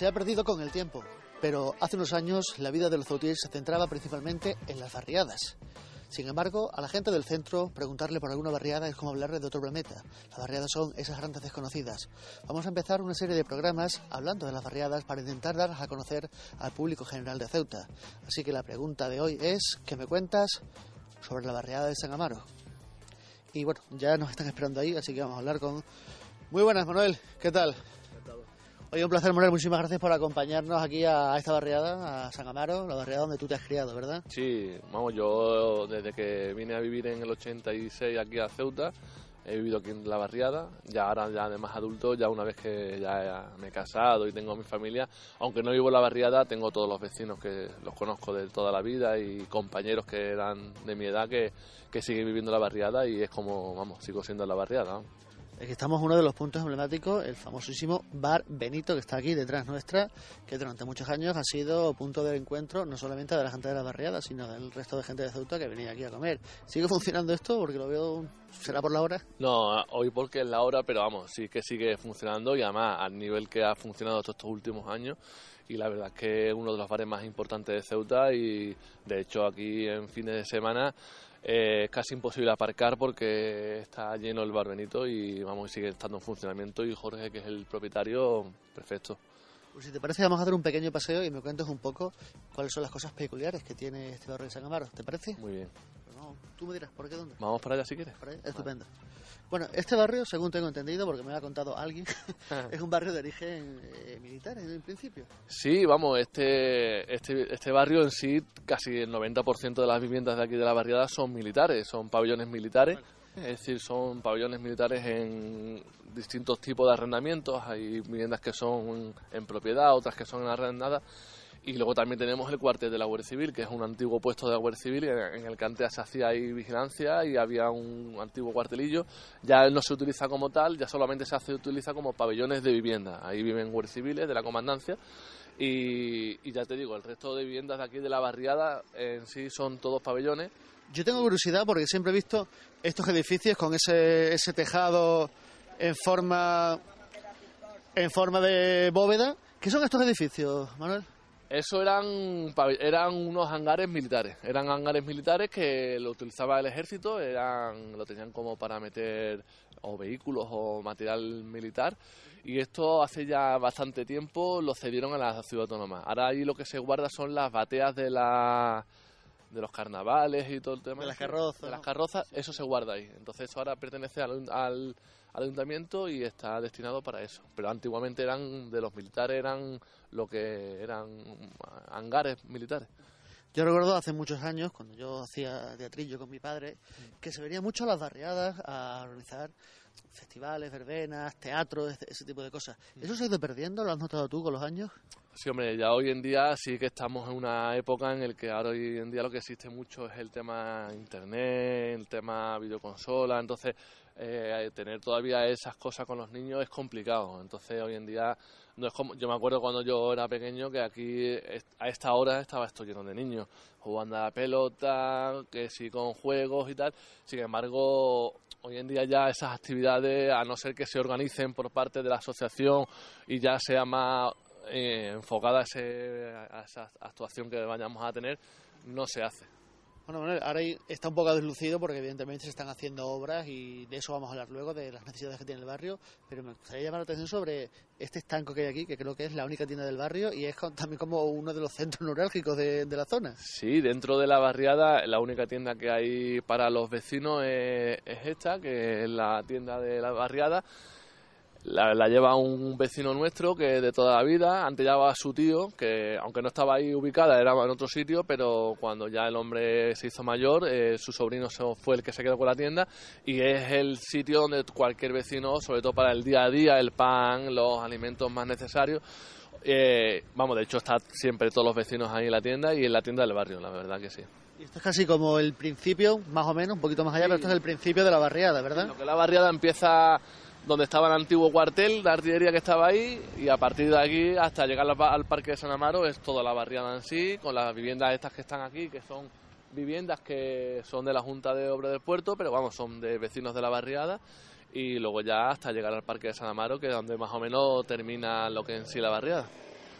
Se ha perdido con el tiempo, pero hace unos años la vida de los Zautiers se centraba principalmente en las barriadas. Sin embargo, a la gente del centro preguntarle por alguna barriada es como hablarle de otro planeta. Las barriadas son esas grandes desconocidas. Vamos a empezar una serie de programas hablando de las barriadas para intentar darlas a conocer al público general de Ceuta. Así que la pregunta de hoy es, ¿qué me cuentas sobre la barriada de San Amaro? Y bueno, ya nos están esperando ahí, así que vamos a hablar con... Muy buenas, Manuel, ¿qué tal? Oye, un placer, Manuel. Muchísimas gracias por acompañarnos aquí a esta barriada, a San Amaro, la barriada donde tú te has criado, ¿verdad? Sí, vamos, yo desde que vine a vivir en el 86 aquí a Ceuta, he vivido aquí en la barriada, ya ahora ya de más adulto, ya una vez que ya me he casado y tengo mi familia, aunque no vivo en la barriada, tengo todos los vecinos que los conozco de toda la vida y compañeros que eran de mi edad que, que siguen viviendo en la barriada y es como, vamos, sigo siendo en la barriada. Aquí estamos uno de los puntos emblemáticos, el famosísimo Bar Benito, que está aquí detrás nuestra, que durante muchos años ha sido punto de encuentro no solamente de la gente de la barriada, sino del resto de gente de Ceuta que venía aquí a comer. ¿Sigue funcionando esto? Porque lo veo, ¿será por la hora? No, hoy porque es la hora, pero vamos, sí que sigue funcionando y además al nivel que ha funcionado estos últimos años y la verdad es que es uno de los bares más importantes de Ceuta y de hecho aquí en fines de semana eh, es casi imposible aparcar porque está lleno el bar Benito y vamos, sigue estando en funcionamiento y Jorge, que es el propietario, perfecto. Pues si te parece, vamos a hacer un pequeño paseo y me cuentes un poco cuáles son las cosas peculiares que tiene este barrio de San Amaro. ¿Te parece? Muy bien. Pues tú me dirás, ¿por qué dónde? Vamos para allá si quieres. Estupendo. Bueno, este barrio, según tengo entendido, porque me ha contado alguien, es un barrio de origen eh, militar en principio. Sí, vamos, este, este, este barrio en sí, casi el 90% de las viviendas de aquí de la barriada son militares, son pabellones militares. Es decir, son pabellones militares en distintos tipos de arrendamientos. Hay viviendas que son en propiedad, otras que son arrendadas y luego también tenemos el cuartel de la Guardia Civil, que es un antiguo puesto de la Guardia Civil en el que antes se hacía ahí vigilancia y había un antiguo cuartelillo. Ya no se utiliza como tal, ya solamente se hace utiliza como pabellones de vivienda. Ahí viven guardias civiles de la comandancia. Y, ya te digo, el resto de viviendas de aquí de la barriada en sí son todos pabellones. Yo tengo curiosidad porque siempre he visto estos edificios con ese, ese tejado en forma, en forma de bóveda. ¿Qué son estos edificios, Manuel? Eso eran, eran unos hangares militares, eran hangares militares que lo utilizaba el ejército, eran, lo tenían como para meter o vehículos o material militar y esto hace ya bastante tiempo lo cedieron a la ciudad autónoma. Ahora ahí lo que se guarda son las bateas de la de los carnavales y todo el tema de las carrozas, de las carrozas eso se guarda ahí. Entonces eso ahora pertenece al, al ayuntamiento y está destinado para eso. Pero antiguamente eran de los militares, eran lo que eran hangares militares. Yo recuerdo hace muchos años, cuando yo hacía teatrillo con mi padre, que se venía mucho a las barriadas a organizar festivales, verbenas, teatros, ese tipo de cosas. ¿Eso se ha ido perdiendo? ¿Lo has notado tú con los años? Sí, hombre, ya hoy en día sí que estamos en una época en la que ahora hoy en día lo que existe mucho es el tema internet, el tema videoconsola, entonces eh, tener todavía esas cosas con los niños es complicado. Entonces hoy en día no es como, yo me acuerdo cuando yo era pequeño que aquí a esta hora estaba esto lleno de niños, jugando a la pelota, que sí con juegos y tal. Sin embargo, hoy en día ya esas actividades, a no ser que se organicen por parte de la asociación y ya sea más eh, enfocada a, esa actuación que vayamos a tener, no se hace. Bueno, Manuel, ahora está un poco deslucido porque evidentemente se están haciendo obras y de eso vamos a hablar luego, de las necesidades que tiene el barrio, pero me gustaría llamar la atención sobre este estanco que hay aquí, que creo que es la única tienda del barrio y es también como uno de los centros neurálgicos de, la zona. Sí, dentro de la barriada la única tienda que hay para los vecinos es esta, que es la tienda de la barriada la, lleva un vecino nuestro que de toda la vida, antes llevaba a su tío, que aunque no estaba ahí ubicada, era en otro sitio, pero cuando ya el hombre se hizo mayor, eh, su sobrino fue el que se quedó con la tienda y es el sitio donde cualquier vecino, sobre todo para el día a día, el pan, los alimentos más necesarios, eh, vamos, de hecho está siempre todos los vecinos ahí en la tienda y en la tienda del barrio, la verdad que sí. Y esto es casi como el principio, más o menos, un poquito más allá, pero esto es el principio de la barriada, ¿verdad? Lo que la barriada empieza donde estaba el antiguo cuartel de artillería que estaba ahí y a partir de aquí hasta llegar al parque de San Amaro es toda la barriada en sí, con las viviendas estas que están aquí, que son viviendas que son de la Junta de Obras del Puerto, pero vamos, son de vecinos de la barriada y luego ya hasta llegar al parque de San Amaro, que es donde más o menos termina lo que en sí la barriada.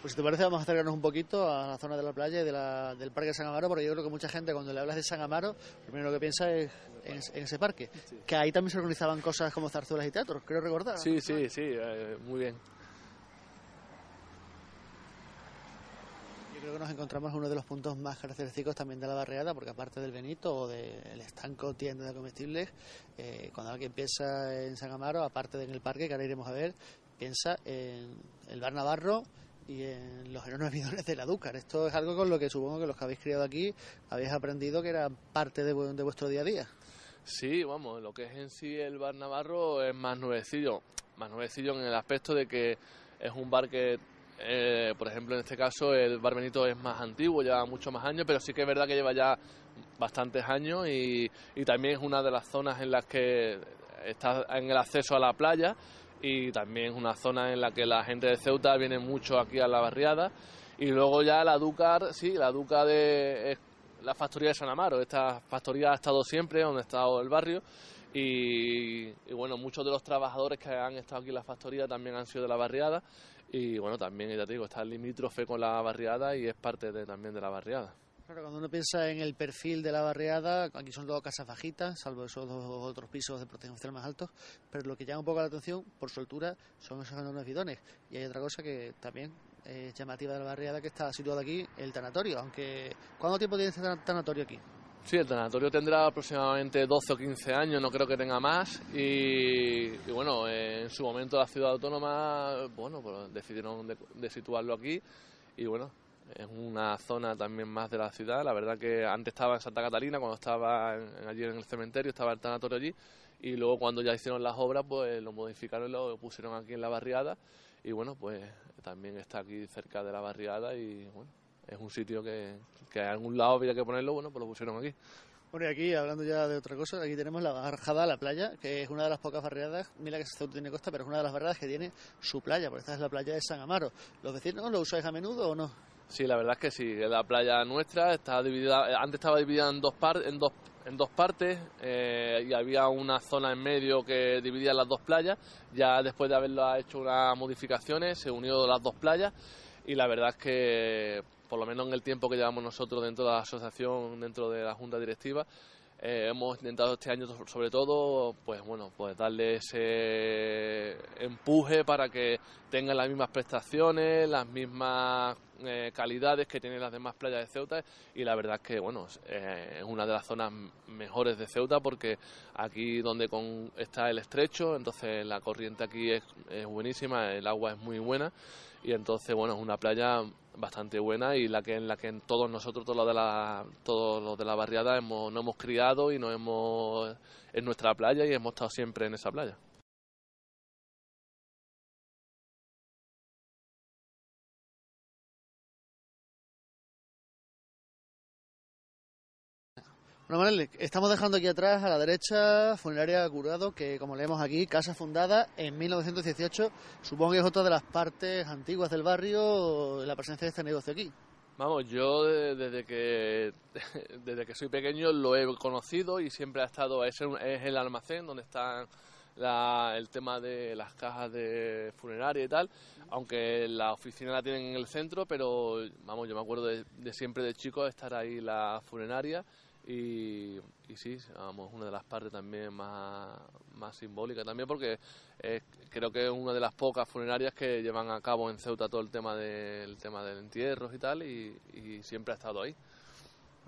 Pues si te parece vamos a acercarnos un poquito a la zona de la playa y del parque de San Amaro, porque yo creo que mucha gente cuando le hablas de San Amaro, lo primero que piensa es en, ese parque. Que ahí también se organizaban cosas como zarzuelas y teatros, creo recordar. Sí, sí, sí, eh, muy bien. Yo creo que nos encontramos en uno de los puntos más característicos también de la barriada, porque aparte del Benito o del estanco tienda de comestibles, eh, cuando alguien piensa en San Amaro, aparte de en el parque, que ahora iremos a ver, piensa en el bar Navarro y en los enormes bidones de la Dúcar. Esto es algo con lo que supongo que los que habéis criado aquí habéis aprendido que era parte de, vuestro día a día. Sí, vamos, lo que es en sí el bar Navarro es más nuevecillo, más nuevecillo en el aspecto de que es un bar que, eh, por ejemplo, en este caso el bar Benito es más antiguo, lleva muchos más años, pero sí que es verdad que lleva ya bastantes años y, y también es una de las zonas en las que está en el acceso a la playa y también es una zona en la que la gente de Ceuta viene mucho aquí a la barriada. Y luego ya la Ducar, sí, la Duca de la factoría de San Amaro, esta factoría ha estado siempre donde ha estado el barrio. Y, bueno, muchos de los trabajadores que han estado aquí en la factoría también han sido de la barriada. Y bueno, también ya te digo, está limítrofe con la barriada y es parte de, también de la barriada. Claro, cuando uno piensa en el perfil de la barriada, aquí son dos casas bajitas, salvo esos dos otros pisos de protección más altos, pero lo que llama un poco la atención, por su altura, son esos enormes bidones. Y hay otra cosa que también es llamativa de la barriada, que está situado aquí, el tanatorio. Aunque, ¿cuánto tiempo tiene este tanatorio aquí? Sí, el tanatorio tendrá aproximadamente 12 o 15 años, no creo que tenga más. Y, bueno, en su momento la ciudad autónoma, bueno, pues decidieron de situarlo aquí. Y bueno, es una zona también más de la ciudad. La verdad que antes estaba en Santa Catalina, cuando estaba allí en el cementerio, estaba el tanatorio allí, y luego cuando ya hicieron las obras, pues lo modificaron y lo pusieron aquí en la barriada, y bueno, pues también está aquí cerca de la barriada y bueno, es un sitio que, que a algún lado había que ponerlo, bueno, pues lo pusieron aquí. Bueno, y aquí, hablando ya de otra cosa, aquí tenemos la Barjada, la playa, que es una de las pocas barriadas, mira que se tiene costa, pero es una de las barriadas que tiene su playa, porque esta es la playa de San Amaro. ¿Los vecinos lo usáis a menudo o no? Sí, la verdad es que sí. La playa nuestra está dividida, antes estaba dividida en dos, en dos, en dos partes eh, y había una zona en medio que dividía las dos playas. Ya después de haberlo hecho unas modificaciones, se unió las dos playas y la verdad es que, por lo menos en el tiempo que llevamos nosotros dentro de la asociación, dentro de la junta directiva, eh, hemos intentado este año sobre todo pues bueno pues darle ese empuje para que tengan las mismas prestaciones las mismas eh, calidades que tienen las demás playas de Ceuta. Y la verdad es que bueno eh, es una de las zonas mejores de Ceuta porque aquí donde con, está el estrecho entonces la corriente aquí es, es buenísima el agua es muy buena. Y entonces bueno es una playa bastante buena y la que en la que todos nosotros todos los de la todos los de la barriada hemos nos hemos criado y nos hemos en nuestra playa y hemos estado siempre en esa playa Bueno, estamos dejando aquí atrás a la derecha Funeraria Curado, que como leemos aquí, casa fundada en 1918. Supongo que es otra de las partes antiguas del barrio, la presencia de este negocio aquí. Vamos, yo desde que desde que soy pequeño lo he conocido y siempre ha estado, es, es el almacén donde está el tema de las cajas de funeraria y tal, aunque la oficina la tienen en el centro, pero vamos, yo me acuerdo de, de siempre de chico estar ahí la funeraria y, y sí, vamos, una de las partes también más, más simbólicas también porque creo que es una de las pocas funerarias que llevan a cabo en Ceuta todo el tema del tema del entierros y tal y, siempre ha estado ahí.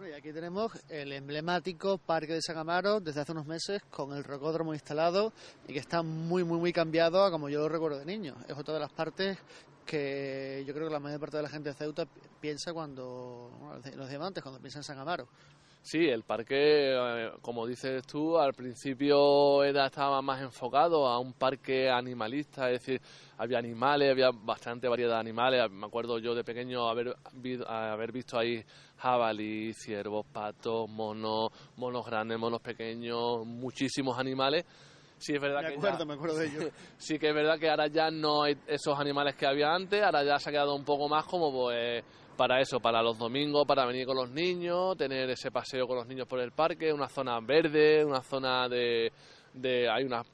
y aquí tenemos el emblemático Parque de San Amaro desde hace unos meses con el rocódromo instalado y que está muy muy muy cambiado a como yo lo recuerdo de niño. Es otra de las partes que yo creo que la mayor parte de la gente de Ceuta piensa cuando, los diamantes, cuando piensa en San Amaro. Sí, el parque, eh, como dices tú, al principio era, estaba más enfocado a un parque animalista, es decir, había animales, había bastante variedad de animales. Me acuerdo yo de pequeño haber, haber visto ahí jabalí, ciervos, patos, monos, monos grandes, monos pequeños, muchísimos animales. Sí, es verdad me acuerdo, me acuerdo de ello. sí que es verdad que ahora ya no hay esos animales que había antes, ahora ya se ha quedado un poco más como pues para eso, para los domingos, para venir con los niños, tener ese paseo con los niños por el parque, una zona verde, una zona de... de hay unos,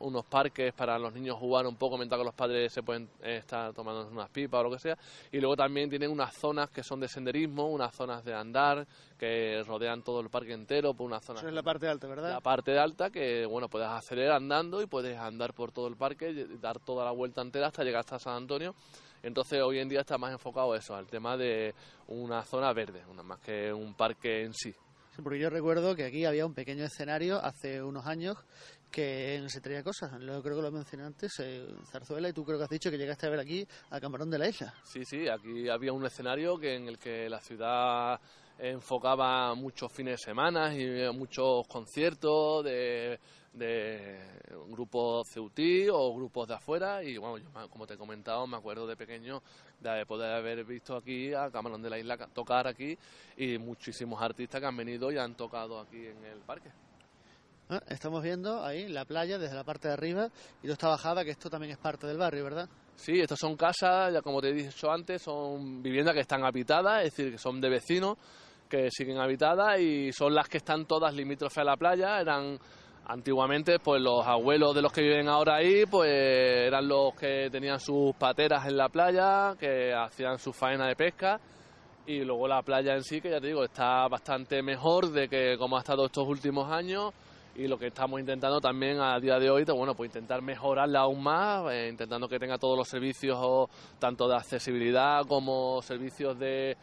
unos parques para los niños jugar un poco mientras que los padres se pueden estar tomando unas pipas o lo que sea. Y luego también tienen unas zonas que son de senderismo, unas zonas de andar que rodean todo el parque entero por una zona. Eso es la parte alta, ¿verdad? La parte alta que, bueno, puedes acelerar andando y puedes andar por todo el parque, y dar toda la vuelta entera hasta llegar hasta San Antonio entonces hoy en día está más enfocado eso, al tema de una zona verde, una más que un parque en sí. Sí, porque yo recuerdo que aquí había un pequeño escenario hace unos años que se traía cosas. Lo, creo que lo mencioné antes, eh, Zarzuela, y tú creo que has dicho que llegaste a ver aquí a Camarón de la Isla. Sí, sí, aquí había un escenario que en el que la ciudad enfocaba muchos fines de semana y muchos conciertos de, de grupos ceutí o grupos de afuera y bueno, yo como te he comentado me acuerdo de pequeño de poder haber visto aquí a Camarón de la Isla tocar aquí y muchísimos artistas que han venido y han tocado aquí en el parque. Ah, estamos viendo ahí la playa desde la parte de arriba y toda esta bajada que esto también es parte del barrio, ¿verdad? Sí, estas son casas, ya como te he dicho antes, son viviendas que están habitadas, es decir, que son de vecinos que siguen habitadas y son las que están todas limítrofes a la playa. Eran antiguamente, pues los abuelos de los que viven ahora ahí, pues eran los que tenían sus pateras en la playa, que hacían su faena de pesca. Y luego la playa en sí, que ya te digo, está bastante mejor de que como ha estado estos últimos años y lo que estamos intentando también a día de hoy, bueno, pues intentar mejorarla aún más, eh, intentando que tenga todos los servicios, tanto de accesibilidad como servicios de,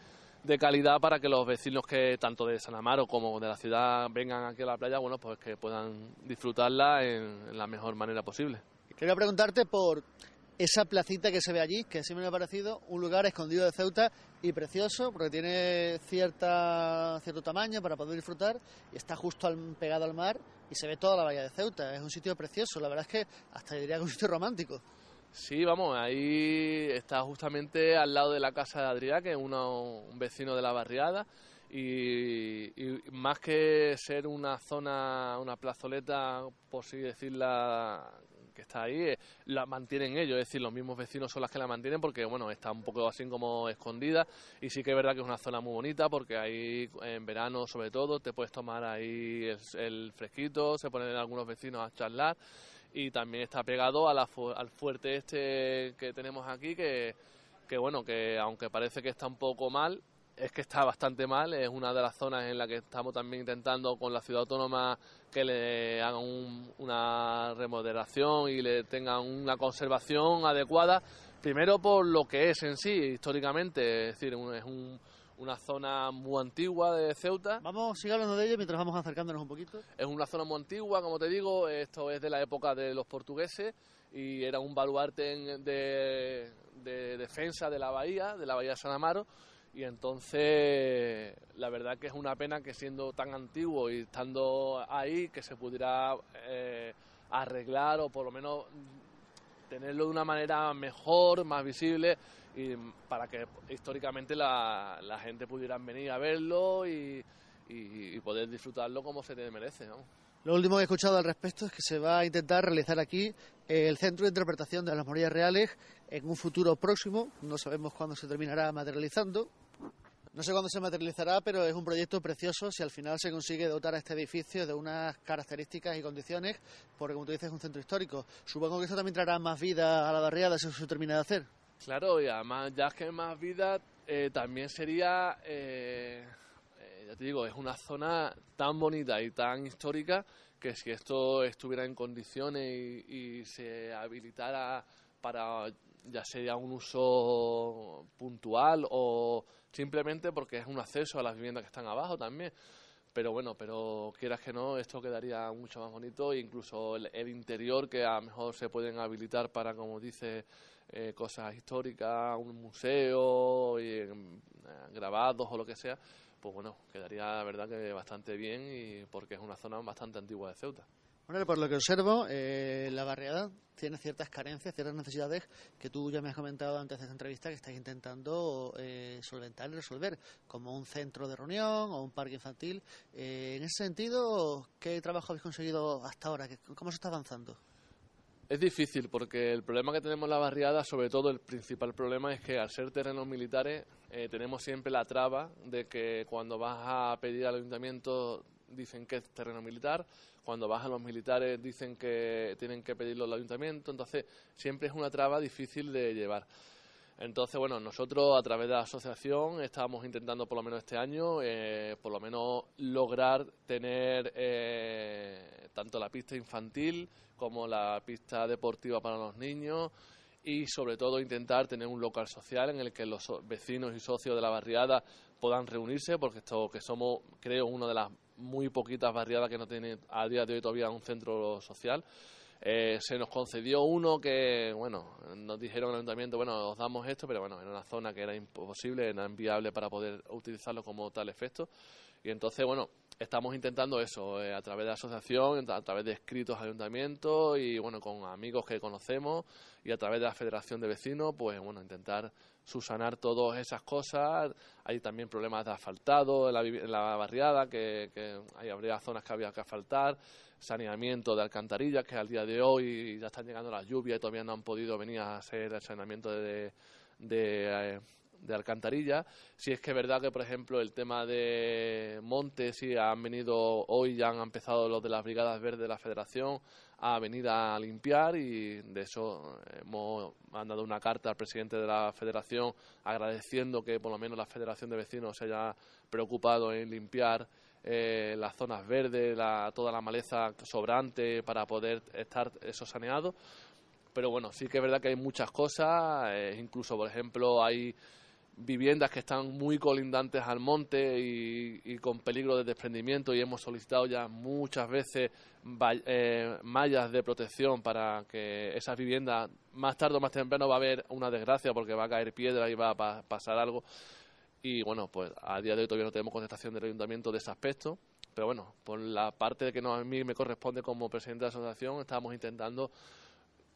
de calidad para que los vecinos que tanto de San Amaro como de la ciudad vengan aquí a la playa, bueno, pues que puedan disfrutarla en, la mejor manera posible. Quería preguntarte por esa placita que se ve allí, que siempre me ha parecido un lugar escondido de Ceuta y precioso, porque tiene cierta, cierto tamaño para poder disfrutar y está justo al, pegado al mar y se ve toda la bahía de Ceuta. Es un sitio precioso, la verdad es que hasta diría que es un sitio romántico. Sí, vamos, ahí está justamente al lado de la casa de Adrián, que es un vecino de la barriada, y, más que ser una zona, una plazoleta, por así decirla, que está ahí, eh, la mantienen ellos, es decir, los mismos vecinos son las que la mantienen porque, bueno, está un poco así como escondida. Y sí que es verdad que es una zona muy bonita porque ahí en verano sobre todo te puedes tomar ahí el fresquito, se ponen algunos vecinos a charlar. Y también está pegado al fuerte este que tenemos aquí que, que bueno que aunque parece que está un poco mal es que está bastante mal. Es una de las zonas en la que estamos también intentando con la ciudad autónoma que le hagan una remodelación y le tengan una conservación adecuada primero por lo que es en sí históricamente es decir es un una zona muy antigua de Ceuta. Vamos, siga hablando de ello mientras vamos acercándonos un poquito. Es una zona muy antigua, como te digo, esto es de la época de los portugueses y era un baluarte de, defensa de la bahía, de la bahía de San Amaro. Y entonces, la verdad que es una pena que siendo tan antiguo y estando ahí, que se pudiera eh, arreglar o por lo menos tenerlo de una manera mejor, más visible y para que históricamente la, gente pudiera venir a verlo y, poder disfrutarlo como se te merece. Lo último que he escuchado al respecto es que se va a intentar realizar aquí el centro de interpretación de las morillas reales en un futuro próximo. No sabemos cuándo se terminará materializando. No sé cuándo se materializará, pero es un proyecto precioso si al final se consigue dotar a este edificio de unas características y condiciones, porque como tú dices es un centro histórico. Supongo que esto también traerá más vida a la barriada si se termina de hacer. Claro, y además ya que más vida eh, también sería, eh, eh, ya te digo, es una zona tan bonita y tan histórica que si esto estuviera en condiciones y, se habilitara para ya sea un uso puntual o simplemente porque es un acceso a las viviendas que están abajo también. Pero bueno, pero quieras que no, esto quedaría mucho más bonito, incluso el, interior que a lo mejor se pueden habilitar para, como dice, eh, cosas históricas, un museo, y, eh, grabados o lo que sea, pues bueno, quedaría la verdad que bastante bien y porque es una zona bastante antigua de Ceuta. Bueno, por lo que observo, eh, la barriada tiene ciertas carencias, ciertas necesidades que tú ya me has comentado antes de esta entrevista que estáis intentando eh, solventar y resolver, como un centro de reunión o un parque infantil. Eh, en ese sentido, ¿qué trabajo habéis conseguido hasta ahora? ¿Cómo se está avanzando? Es difícil porque el problema que tenemos en la barriada, sobre todo el principal problema, es que al ser terrenos militares eh, tenemos siempre la traba de que cuando vas a pedir al ayuntamiento dicen que es terreno militar, cuando bajan los militares dicen que tienen que pedirlo al ayuntamiento, entonces siempre es una traba difícil de llevar. Entonces, bueno, nosotros a través de la asociación estábamos intentando por lo menos este año, eh, por lo menos lograr tener eh, tanto la pista infantil como la pista deportiva para los niños y sobre todo intentar tener un local social en el que los vecinos y socios de la barriada puedan reunirse, porque esto que somos, creo, una de las muy poquitas barriadas que no tiene a día de hoy todavía un centro social. Eh, se nos concedió uno que, bueno, nos dijeron en el ayuntamiento, bueno, os damos esto, pero bueno, en una zona que era imposible, era inviable para poder utilizarlo como tal efecto. Y entonces, bueno, estamos intentando eso, eh, a través de asociación, a través de escritos ayuntamientos y, bueno, con amigos que conocemos y a través de la Federación de Vecinos, pues, bueno, intentar subsanar todas esas cosas. Hay también problemas de asfaltado en la, en la barriada, que, hay, habría zonas que había que asfaltar, saneamiento de alcantarillas, que al día de hoy ya están llegando las lluvias y todavía no han podido venir a hacer el saneamiento de, de eh, alcantarilla. Si es que es verdad que, por ejemplo, el tema de montes, si han venido hoy, ya han empezado los de las Brigadas Verdes de la Federación a venir a limpiar y de eso hemos mandado una carta al presidente de la Federación agradeciendo que por lo menos la Federación de Vecinos se haya preocupado en limpiar eh, las zonas verdes, la, toda la maleza sobrante para poder estar eso saneado. Pero bueno, sí que es verdad que hay muchas cosas, eh, incluso por ejemplo hay viviendas que están muy colindantes al monte y, con peligro de desprendimiento y hemos solicitado ya muchas veces eh, mallas de protección para que esas viviendas más tarde o más temprano va a haber una desgracia porque va a caer piedra y va a pasar algo. Y bueno pues a día de hoy todavía no tenemos contestación del ayuntamiento de ese aspecto. Pero bueno por la parte que no, a mí me corresponde como presidente de la asociación estamos intentando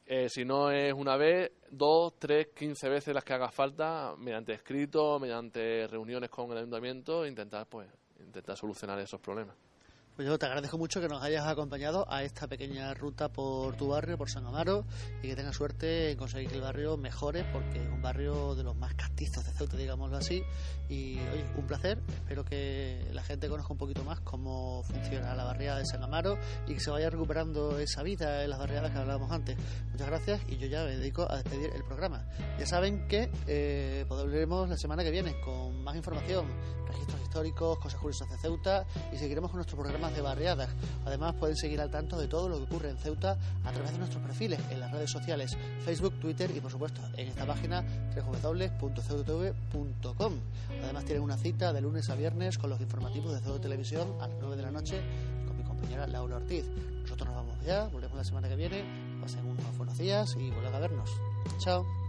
eh, si no es una vez, dos, tres, quince veces las que haga falta, mediante escrito, mediante reuniones con el ayuntamiento, intentar pues intentar solucionar esos problemas. Pues yo te agradezco mucho que nos hayas acompañado a esta pequeña ruta por tu barrio, por San Amaro, y que tengas suerte en conseguir que el barrio mejore, porque es un barrio de los más castizos de Ceuta, digámoslo así. Y oye, un placer. Espero que la gente conozca un poquito más cómo funciona la barriada de San Amaro y que se vaya recuperando esa vida en las barriadas que hablábamos antes. Muchas gracias y yo ya me dedico a despedir el programa. Ya saben que eh, volveremos la semana que viene con más información, registros históricos, cosas curiosas de Ceuta y seguiremos con nuestro programa de barriadas. Además, pueden seguir al tanto de todo lo que ocurre en Ceuta a través de nuestros perfiles en las redes sociales, Facebook, Twitter y, por supuesto, en esta página www.ceutatv.com. Además, tienen una cita de lunes a viernes con los informativos de Ceuta Televisión a las 9 de la noche con mi compañera Laura Ortiz. Nosotros nos vamos ya, volvemos la semana que viene. Pasen unos buenos días y vuelvan a vernos. Chao.